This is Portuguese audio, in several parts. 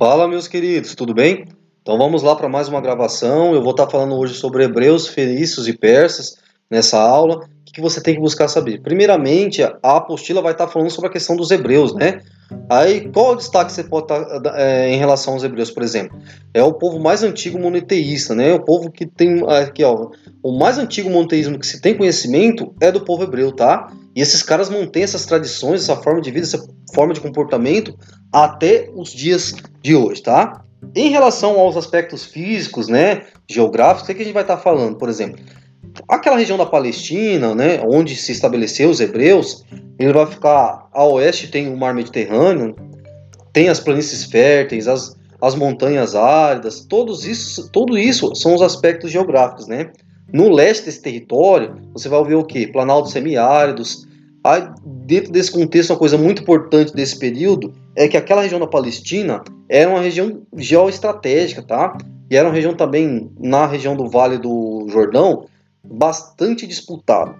Fala, meus queridos, tudo bem? Então vamos lá para mais uma gravação. Eu vou estar falando hoje sobre hebreus, fenícios e persas nessa aula. O que você tem que buscar saber? Primeiramente, a apostila vai estar falando sobre a questão dos hebreus, né? Aí, qual o destaque você pode estar é, em relação aos hebreus, por exemplo? É o povo mais antigo monoteísta, né? O povo que tem aqui, ó, o mais antigo monoteísmo que se tem conhecimento é do povo hebreu, tá? E esses caras mantêm essas tradições, essa forma de vida, essa forma de comportamento até os dias de hoje, tá? Em relação aos aspectos físicos, né, geográficos, o que a gente vai estar falando? Por exemplo, aquela região da Palestina, né, onde se estabeleceu os hebreus, ele vai ficar a oeste tem o mar Mediterrâneo, tem as planícies férteis, as, as montanhas áridas, todos isso, tudo isso são os aspectos geográficos, né? No leste desse território, você vai ver o quê? Planaltos semiáridos. Aí, dentro desse contexto, uma coisa muito importante desse período é que aquela região da Palestina era uma região geoestratégica, tá? E era uma região também, na região do Vale do Jordão, bastante disputada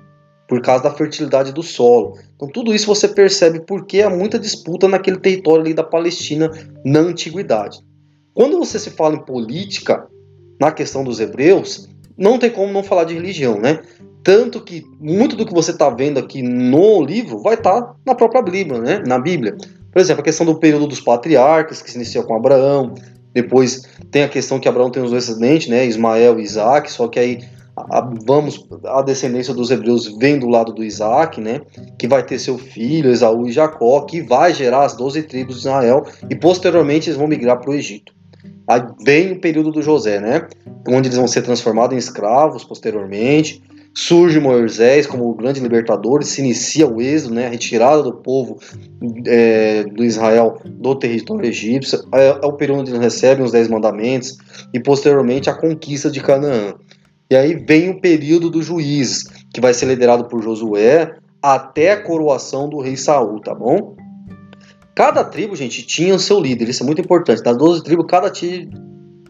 por causa da fertilidade do solo. Então tudo isso você percebe porque há muita disputa naquele território ali da Palestina na antiguidade. Quando você se fala em política, na questão dos hebreus, não tem como não falar de religião, né? Tanto que muito do que você está vendo aqui no livro vai estar tá na própria Bíblia, né? Na Bíblia. Por exemplo, a questão do período dos patriarcas, que se inicia com Abraão. Depois tem a questão que Abraão tem os dois descendentes, né? Ismael e Isaac. Só que aí a, vamos a descendência dos hebreus vem do lado do Isaac, né? Que vai ter seu filho, Esaú e Jacó, que vai gerar as 12 tribos de Israel. E posteriormente eles vão migrar para o Egito. Aí vem o período do José, né? Onde eles vão ser transformados em escravos posteriormente. Surge Moisés como o grande libertador, se inicia o êxodo, né? A retirada do povo é, do Israel do território egípcio. É, é o período onde eles recebem os Dez Mandamentos e posteriormente a conquista de Canaã. E aí vem o período dos juízes, que vai ser liderado por Josué até a coroação do rei Saul, tá bom? Cada tribo, gente, tinha o seu líder, isso é muito importante. Das 12 tribos, cada,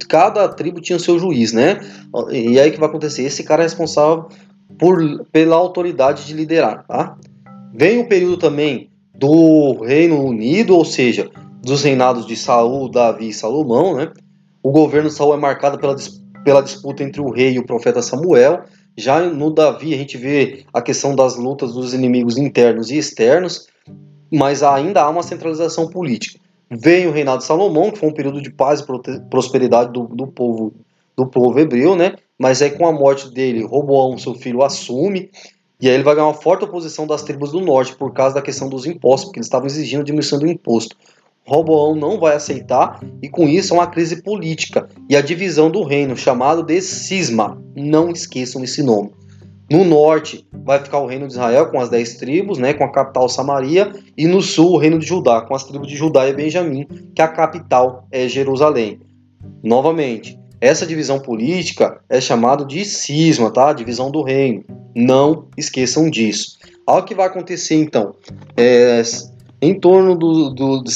cada tribo tinha o seu juiz, né? E aí que vai acontecer? Esse cara é responsável por, pela autoridade de liderar, tá? Vem o período também do Reino Unido, ou seja, dos reinados de Saul, Davi e Salomão, né? O governo de Saul é marcado pela, pela disputa entre o rei e o profeta Samuel. Já no Davi a gente vê a questão das lutas dos inimigos internos e externos mas ainda há uma centralização política. Vem o reinado de Salomão, que foi um período de paz e prosperidade do, do povo do povo hebreu, né? Mas aí com a morte dele, Roboão, seu filho, assume e aí ele vai ganhar uma forte oposição das tribos do norte por causa da questão dos impostos, porque eles estavam exigindo a diminuição do imposto. Roboão não vai aceitar e com isso é uma crise política e a divisão do reino, chamado de cisma. Não esqueçam esse nome. No norte vai ficar o reino de Israel com as dez tribos, né, com a capital Samaria, e no sul o reino de Judá, com as tribos de Judá e Benjamim, que a capital é Jerusalém. Novamente, essa divisão política é chamada de cisma, tá? Divisão do reino. Não esqueçam disso. Algo que vai acontecer então é, em torno do, do, do,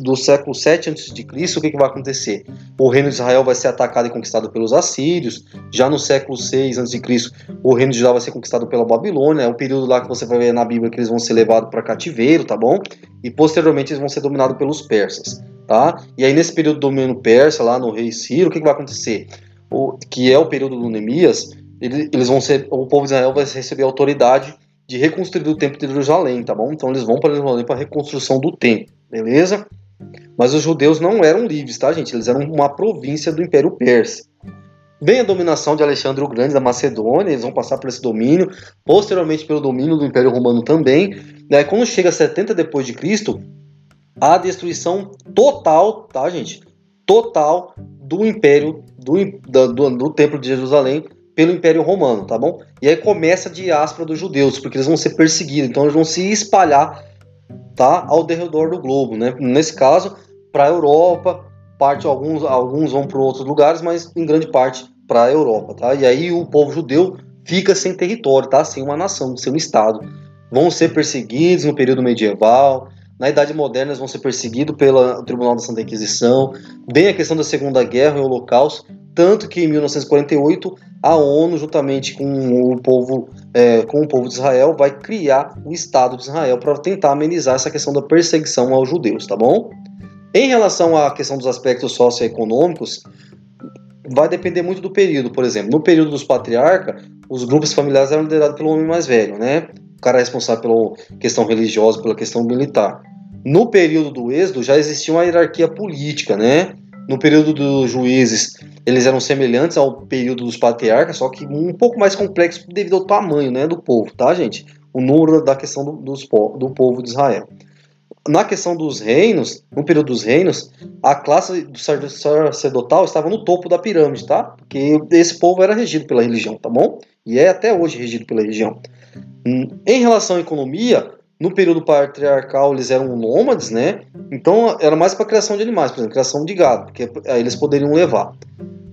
do século 7 a.C., o que, que vai acontecer? O reino de Israel vai ser atacado e conquistado pelos assírios. Já no século 6 a.C., o reino de Judá vai ser conquistado pela Babilônia. É o período lá que você vai ver na Bíblia que eles vão ser levados para cativeiro, tá bom? E posteriormente eles vão ser dominados pelos persas, tá? E aí nesse período do domínio persa, lá no rei Ciro, o que, que vai acontecer? O, que é o período do Neemias, eles vão ser, o povo de Israel vai receber autoridade de reconstruir o templo de Jerusalém, tá bom? Então eles vão para Jerusalém para a reconstrução do templo, beleza? Mas os judeus não eram livres, tá, gente? Eles eram uma província do Império Persa. Vem a dominação de Alexandre o Grande da Macedônia, eles vão passar por esse domínio, posteriormente pelo domínio do Império Romano também. Né? Quando chega a 70 depois de Cristo, a destruição total, tá, gente? Total do Império do, do, do Templo de Jerusalém pelo Império Romano, tá bom? E aí começa a diáspora dos judeus, porque eles vão ser perseguidos, então eles vão se espalhar, tá, ao redor do globo, né? Nesse caso, para a Europa, parte alguns alguns vão para outros lugares, mas em grande parte para a Europa, tá? E aí o povo judeu fica sem território, tá? Sem uma nação, sem um estado. Vão ser perseguidos no período medieval, na Idade Moderna eles vão ser perseguidos pelo Tribunal da Santa Inquisição. Vem a questão da Segunda Guerra e o Holocausto, tanto que em 1948 a ONU, juntamente com o povo, é, com o povo de Israel, vai criar o Estado de Israel para tentar amenizar essa questão da perseguição aos judeus, tá bom? Em relação à questão dos aspectos socioeconômicos, vai depender muito do período. Por exemplo, no período dos patriarcas, os grupos familiares eram liderados pelo homem mais velho, né? O cara é responsável pela questão religiosa, pela questão militar. No período do êxodo já existia uma hierarquia política, né? No período dos juízes, eles eram semelhantes ao período dos patriarcas, só que um pouco mais complexo devido ao tamanho, né, do povo, tá, gente? O número da questão do, dos, do povo de Israel. Na questão dos reinos, no período dos reinos, a classe do sacerdotal estava no topo da pirâmide, tá? Porque esse povo era regido pela religião, tá bom? E é até hoje regido pela religião. Hum, em relação à economia, no período patriarcal eles eram nômades, né? Então era mais para criação de animais, por exemplo, criação de gado, porque aí eles poderiam levar.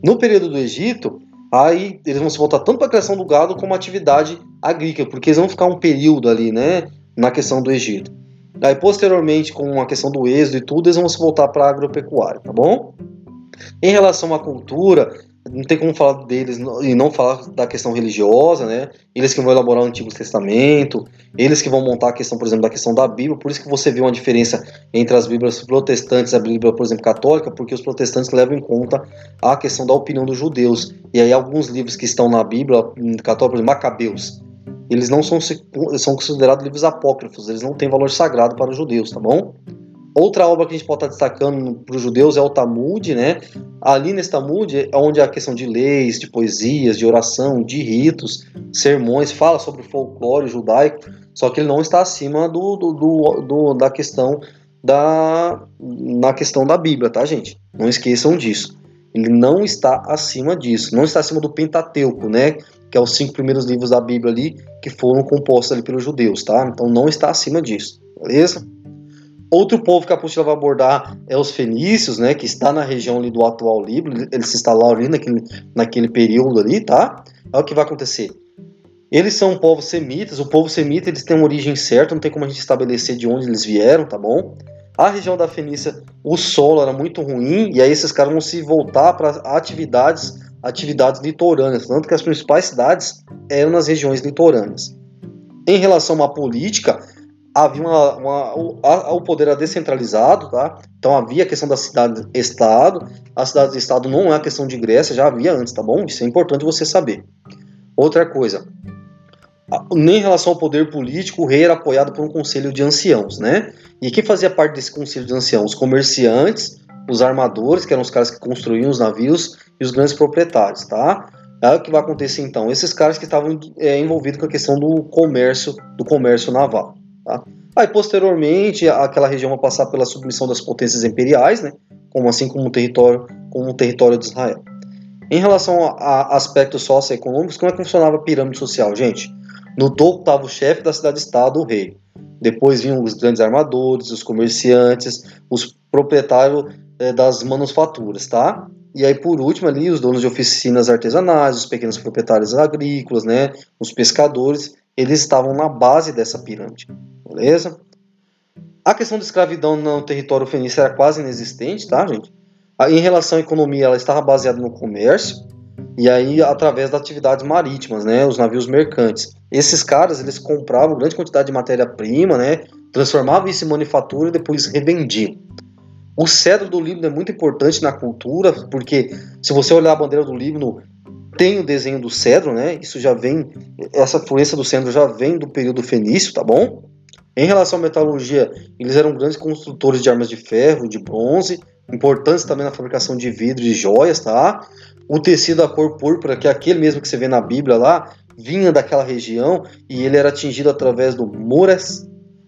No período do Egito, aí eles vão se voltar tanto para a criação do gado como atividade agrícola, porque eles vão ficar um período ali, né, na questão do Egito. Aí posteriormente, com a questão do êxodo e tudo, eles vão se voltar para a agropecuária, tá bom? Em relação à cultura, não tem como falar deles e não falar da questão religiosa, né? Eles que vão elaborar o Antigo Testamento, eles que vão montar a questão, por exemplo, da questão da Bíblia, por isso que você vê uma diferença entre as Bíblias protestantes e a Bíblia, por exemplo, católica, porque os protestantes levam em conta a questão da opinião dos judeus. E aí alguns livros que estão na Bíblia católica, por exemplo, Macabeus, eles não são, são considerados livros apócrifos, eles não têm valor sagrado para os judeus, tá bom? Outra obra que a gente pode estar destacando para os judeus é o Talmud, né? Ali nesse Talmud é onde a questão de leis, de poesias, de oração, de ritos, sermões, fala sobre o folclore judaico, só que ele não está acima do, do, do, do da questão da na questão da Bíblia, tá, gente? Não esqueçam disso. Ele não está acima disso, não está acima do Pentateuco, né? Que é os cinco primeiros livros da Bíblia ali que foram compostos ali pelos judeus, tá? Então não está acima disso, beleza? Outro povo que a apostila vai abordar é os fenícios, né, que está na região ali do atual Líbano, eles se instalaram ali naquele, naquele período ali, tá? Olha o que vai acontecer. Eles são povos semitas, o povo semita eles têm uma origem certa, não tem como a gente estabelecer de onde eles vieram, tá bom? A região da Fenícia, o solo era muito ruim, e aí esses caras vão se voltar para atividades, atividades litorâneas, tanto que as principais cidades eram nas regiões litorâneas. Em relação à política, havia uma, uma o, o poder era descentralizado, tá? Então havia a questão da cidade-estado. A cidade-estado não é a questão de Grécia, já havia antes, tá bom? Isso é importante você saber. Outra coisa, em relação ao poder político, o rei era apoiado por um conselho de anciãos, né? E quem fazia parte desse conselho de anciãos? Os comerciantes, os armadores, que eram os caras que construíam os navios, e os grandes proprietários, tá? É o que vai acontecer então. Esses caras que estavam é, envolvidos com a questão do comércio, do comércio naval. Tá? Aí, posteriormente, aquela região vai passar pela submissão das potências imperiais, né? como assim como o território, como o território de Israel. Em relação a aspectos socioeconômicos, como é que funcionava a pirâmide social, gente? No topo estava o chefe da cidade-estado, o rei. Depois vinham os grandes armadores, os comerciantes, os proprietários é, das manufaturas, tá? E aí, por último, ali, os donos de oficinas artesanais, os pequenos proprietários agrícolas, né? Os pescadores eles estavam na base dessa pirâmide, beleza? A questão da escravidão no território fenício era quase inexistente, tá, gente? Em relação à economia, ela estava baseada no comércio e aí através das atividades marítimas, né, os navios mercantes. Esses caras, eles compravam grande quantidade de matéria-prima, né, transformavam isso em manufatura e depois revendiam. O cedro do Líbano é muito importante na cultura, porque se você olhar a bandeira do Líbano, tem o desenho do cedro, né? Isso já vem, essa fluência do cedro já vem do período fenício, tá bom? Em relação à metalurgia, eles eram grandes construtores de armas de ferro, de bronze, importantes também na fabricação de vidro e joias, tá? O tecido da cor púrpura, que é aquele mesmo que você vê na Bíblia lá, vinha daquela região e ele era atingido através do muras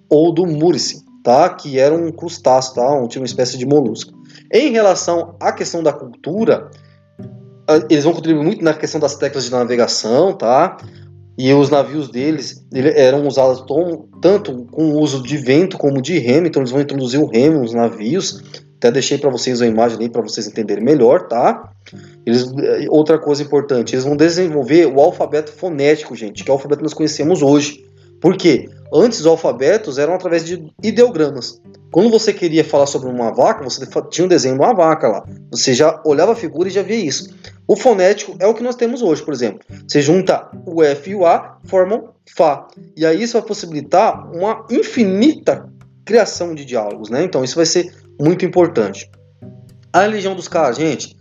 ou do murici, tá? Que era um crustáceo, tá? Um, tinha uma espécie de molusco. Em relação à questão da cultura, eles vão contribuir muito na questão das teclas de navegação, tá? E os navios deles eram usados tanto com o uso de vento como de remo, então eles vão introduzir o remo nos navios. Até deixei para vocês a imagem aí para vocês entenderem melhor, tá? Eles, outra coisa importante, eles vão desenvolver o alfabeto fonético, gente, que é o alfabeto que nós conhecemos hoje. Por quê? Antes os alfabetos eram através de ideogramas. Quando você queria falar sobre uma vaca, você tinha um desenho de uma vaca lá. Você já olhava a figura e já via isso. O fonético é o que nós temos hoje, por exemplo. Você junta o F e o A, formam Fá. E aí isso vai possibilitar uma infinita criação de diálogos, né? Então isso vai ser muito importante. A religião dos caras, gente,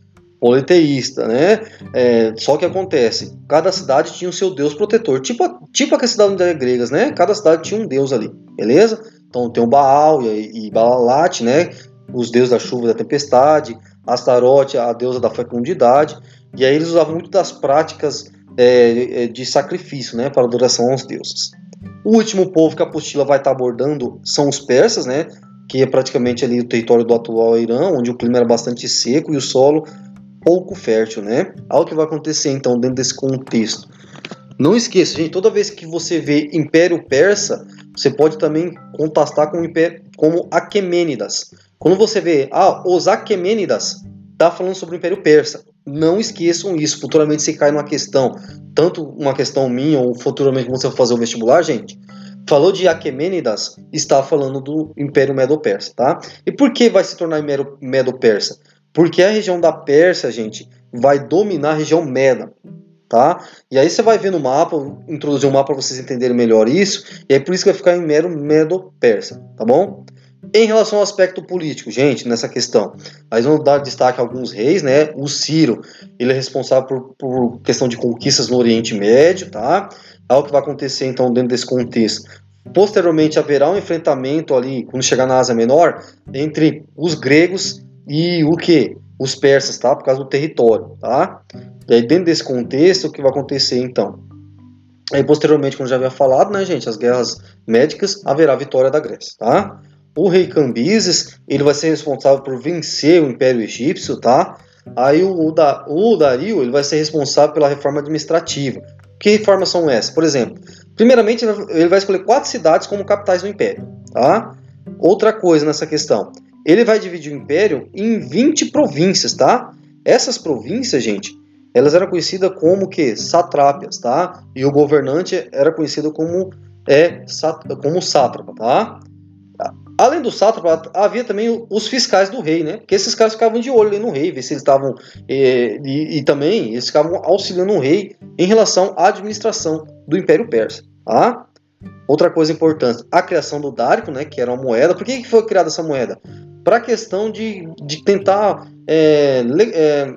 politeísta, né? É, só que acontece, cada cidade tinha o seu deus protetor, tipo, tipo aquelas cidades gregas, né? Cada cidade tinha um deus ali, beleza? Então tem o Baal e, e Balalat, né? Os deuses da chuva e da tempestade, Astarote, a deusa da fecundidade, e aí eles usavam muito das práticas é, é, de sacrifício, né? Para adoração aos deuses. O último povo que a apostila vai estar abordando são os persas, né? Que é praticamente ali o território do atual Irã, onde o clima era bastante seco e o solo pouco fértil, né? Algo que vai acontecer então dentro desse contexto. Não esqueça, gente, toda vez que você vê Império Persa, você pode também contrastar com o Império, como Aquemênidas. Quando você vê, ah, os Aquemênidas, tá falando sobre o Império Persa. Não esqueçam isso, futuramente se cai numa questão, tanto uma questão minha ou futuramente quando você for fazer o vestibular, gente. Falou de Aquemênidas, está falando do Império Medo-Persa, tá? E por que vai se tornar Império Medo-Persa? Porque a região da Pérsia, gente, vai dominar a região Meda, tá? E aí você vai ver no mapa, introduzir um mapa para vocês entenderem melhor isso, e é por isso que vai ficar em mero Medo-Persa, tá bom? Em relação ao aspecto político, gente, nessa questão, nós vamos dar destaque a alguns reis, né? O Ciro, ele é responsável por, por questão de conquistas no Oriente Médio, tá? Algo que vai acontecer então dentro desse contexto. Posteriormente haverá um enfrentamento ali, quando chegar na Ásia Menor, entre os gregos e o que? Os persas, tá? Por causa do território, tá? E aí, dentro desse contexto, o que vai acontecer então? Aí, posteriormente, como já havia falado, né, gente, as guerras médicas, haverá vitória da Grécia, tá? O rei Cambises, ele vai ser responsável por vencer o Império Egípcio, tá? Aí o, o, da, o Dario, ele vai ser responsável pela reforma administrativa. Que reformas são essas? Por exemplo, primeiramente, ele vai escolher quatro cidades como capitais do Império, tá? Outra coisa nessa questão, ele vai dividir o império em 20 províncias, tá? Essas províncias, gente, elas eram conhecidas como que satrápias, tá? E o governante era conhecido como é como sátrapa, tá? Além do sátrapa, havia também os fiscais do rei, né? Porque esses caras ficavam de olho no rei, ver se eles estavam. E, e, e, também eles ficavam auxiliando o rei em relação à administração do Império Persa. Tá? Outra coisa importante, a criação do Dárico, né? Que era uma moeda. Por que foi criada essa moeda? Para a questão de, de tentar é, le, é,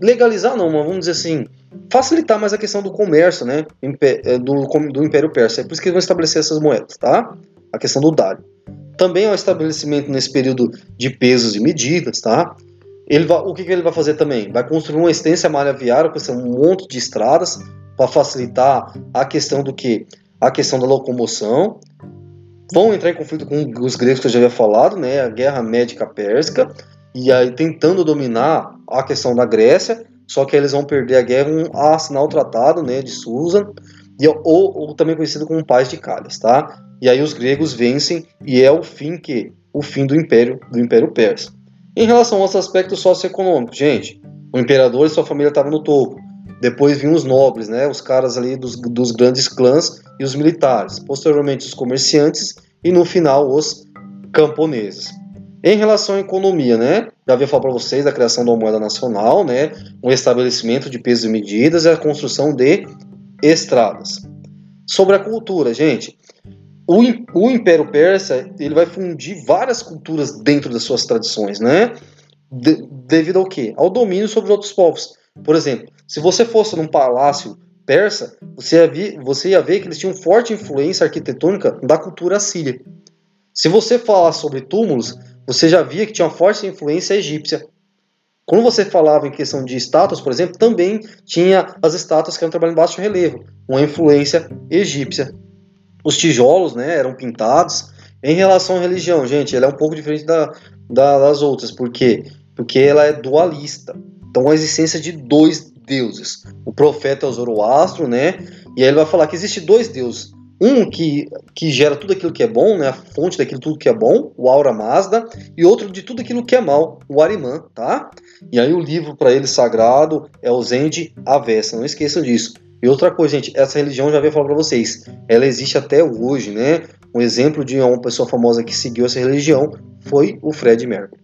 legalizar, não, mas vamos dizer assim, facilitar mais a questão do comércio, né, é, do, do Império Persa. É por isso que eles vão estabelecer essas moedas, tá? A questão do dário. Também é o estabelecimento nesse período de pesos e medidas, tá? Ele vai, o que, que ele vai fazer também? Vai construir uma extensa malha viária com um monte de estradas para facilitar a questão do que? A questão da locomoção vão entrar em conflito com os gregos que eu já havia falado, né, a guerra médica pérsica, e aí tentando dominar a questão da Grécia, só que eles vão perder a guerra a assinar o tratado né, de Susan, e, ou, ou também conhecido como Paz de Calhas, tá? E aí os gregos vencem e é o fim que o fim do império do império persa. Em relação aos aspectos socioeconômicos, gente, o imperador e sua família estavam no topo. Depois vinham os nobres, né, os caras ali dos, dos grandes clãs e os militares. Posteriormente os comerciantes e no final os camponeses. Em relação à economia, né, já havia falado para vocês da criação da moeda nacional, né, um estabelecimento de pesos e medidas e a construção de estradas. Sobre a cultura, gente, o, o Império Persa ele vai fundir várias culturas dentro das suas tradições, né? De, devido ao quê? Ao domínio sobre os outros povos. Por exemplo, se você fosse num palácio persa, você ia, ver, você ia ver que eles tinham forte influência arquitetônica da cultura assíria. Se você falar sobre túmulos, você já via que tinha forte influência egípcia. Quando você falava em questão de estátuas, por exemplo, também tinha as estátuas que eram trabalhadas em baixo relevo, uma influência egípcia. Os tijolos né, eram pintados. Em relação à religião, gente, ela é um pouco diferente da, da, das outras. Por quê? Porque ela é dualista. Então, a existência de dois deuses. O profeta é o Zoroastro, né? E aí ele vai falar que existe dois deuses. Um que, que gera tudo aquilo que é bom, né? A fonte daquilo tudo que é bom, o Aura Mazda, e outro de tudo aquilo que é mal, o Arimã, tá? E aí o livro para ele sagrado é o Zend Avesta, não esqueçam disso. E outra coisa, gente, essa religião já veio falar para vocês, ela existe até hoje, né? Um exemplo de uma pessoa famosa que seguiu essa religião foi o Fred Mercury.